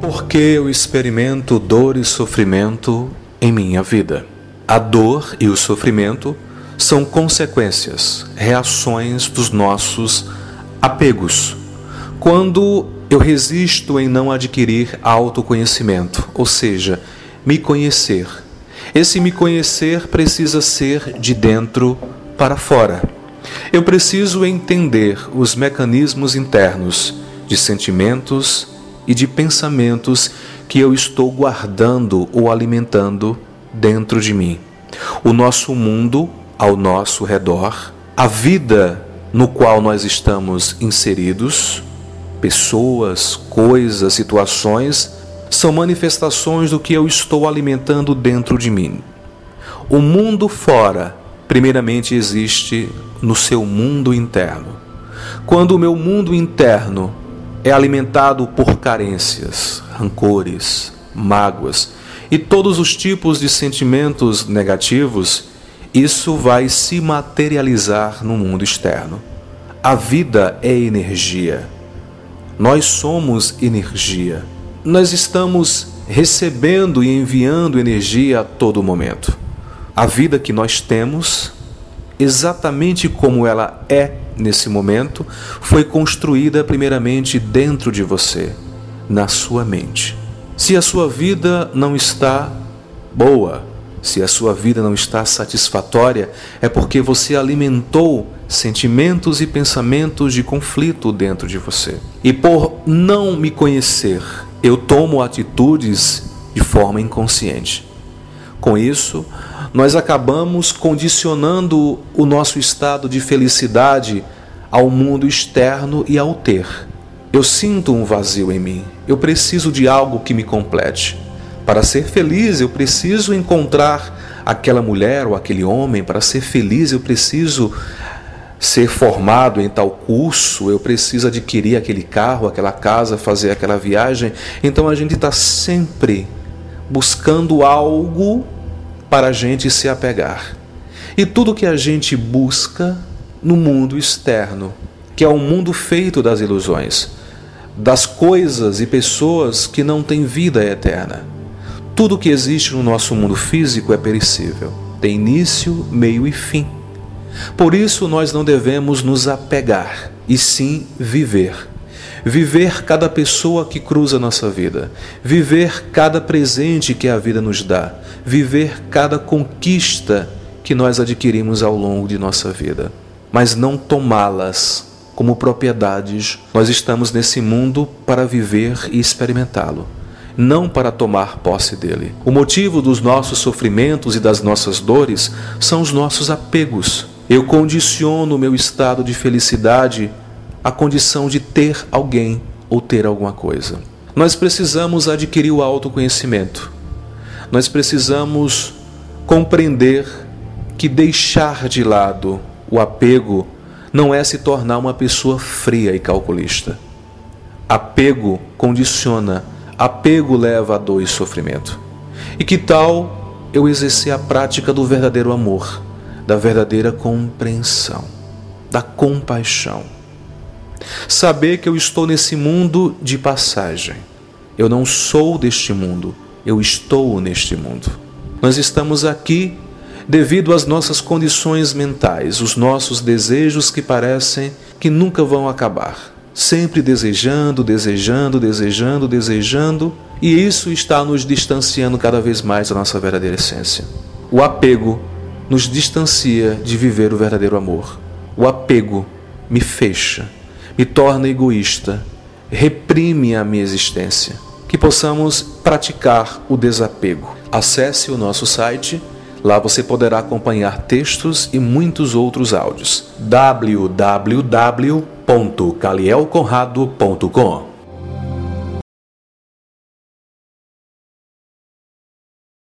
Porque eu experimento dor e sofrimento em minha vida. A dor e o sofrimento são consequências, reações dos nossos apegos. Quando eu resisto em não adquirir autoconhecimento, ou seja, me conhecer. Esse me conhecer precisa ser de dentro para fora. Eu preciso entender os mecanismos internos de sentimentos e de pensamentos que eu estou guardando ou alimentando dentro de mim. O nosso mundo ao nosso redor, a vida no qual nós estamos inseridos, pessoas, coisas, situações, são manifestações do que eu estou alimentando dentro de mim. O mundo fora, primeiramente, existe no seu mundo interno. Quando o meu mundo interno é alimentado por carências, rancores, mágoas e todos os tipos de sentimentos negativos, isso vai se materializar no mundo externo. A vida é energia. Nós somos energia. Nós estamos recebendo e enviando energia a todo momento. A vida que nós temos, exatamente como ela é nesse momento, foi construída primeiramente dentro de você, na sua mente. Se a sua vida não está boa, se a sua vida não está satisfatória, é porque você alimentou sentimentos e pensamentos de conflito dentro de você. E por não me conhecer, eu tomo atitudes de forma inconsciente. Com isso, nós acabamos condicionando o nosso estado de felicidade ao mundo externo e ao ter. Eu sinto um vazio em mim. Eu preciso de algo que me complete. Para ser feliz, eu preciso encontrar aquela mulher ou aquele homem. Para ser feliz, eu preciso ser formado em tal curso, eu preciso adquirir aquele carro, aquela casa, fazer aquela viagem. Então a gente está sempre buscando algo para a gente se apegar. E tudo que a gente busca no mundo externo, que é um mundo feito das ilusões, das coisas e pessoas que não têm vida eterna. Tudo que existe no nosso mundo físico é perecível, tem início, meio e fim. Por isso nós não devemos nos apegar, e sim viver. Viver cada pessoa que cruza nossa vida, viver cada presente que a vida nos dá, viver cada conquista que nós adquirimos ao longo de nossa vida, mas não tomá-las como propriedades. Nós estamos nesse mundo para viver e experimentá-lo não para tomar posse dele. O motivo dos nossos sofrimentos e das nossas dores são os nossos apegos. Eu condiciono o meu estado de felicidade à condição de ter alguém ou ter alguma coisa. Nós precisamos adquirir o autoconhecimento. Nós precisamos compreender que deixar de lado o apego não é se tornar uma pessoa fria e calculista. Apego condiciona, apego leva a dor e sofrimento. E que tal eu exercer a prática do verdadeiro amor? da verdadeira compreensão, da compaixão. Saber que eu estou nesse mundo de passagem. Eu não sou deste mundo, eu estou neste mundo. Nós estamos aqui devido às nossas condições mentais, os nossos desejos que parecem que nunca vão acabar. Sempre desejando, desejando, desejando, desejando, e isso está nos distanciando cada vez mais da nossa verdadeira essência. O apego nos distancia de viver o verdadeiro amor. O apego me fecha, me torna egoísta, reprime a minha existência. Que possamos praticar o desapego. Acesse o nosso site, lá você poderá acompanhar textos e muitos outros áudios. www.calielconrado.com